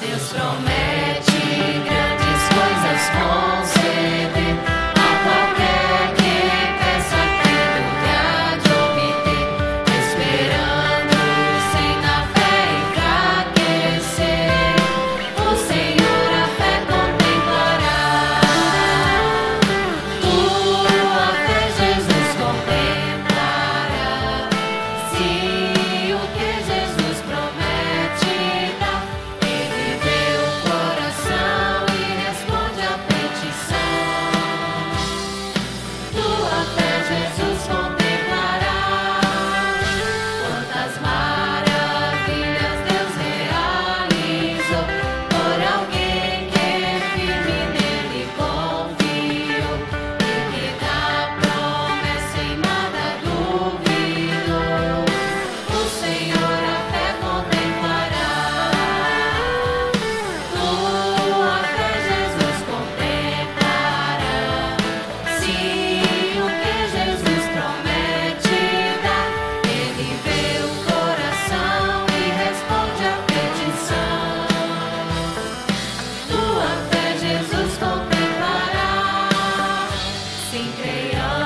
Deus promete. sem creião.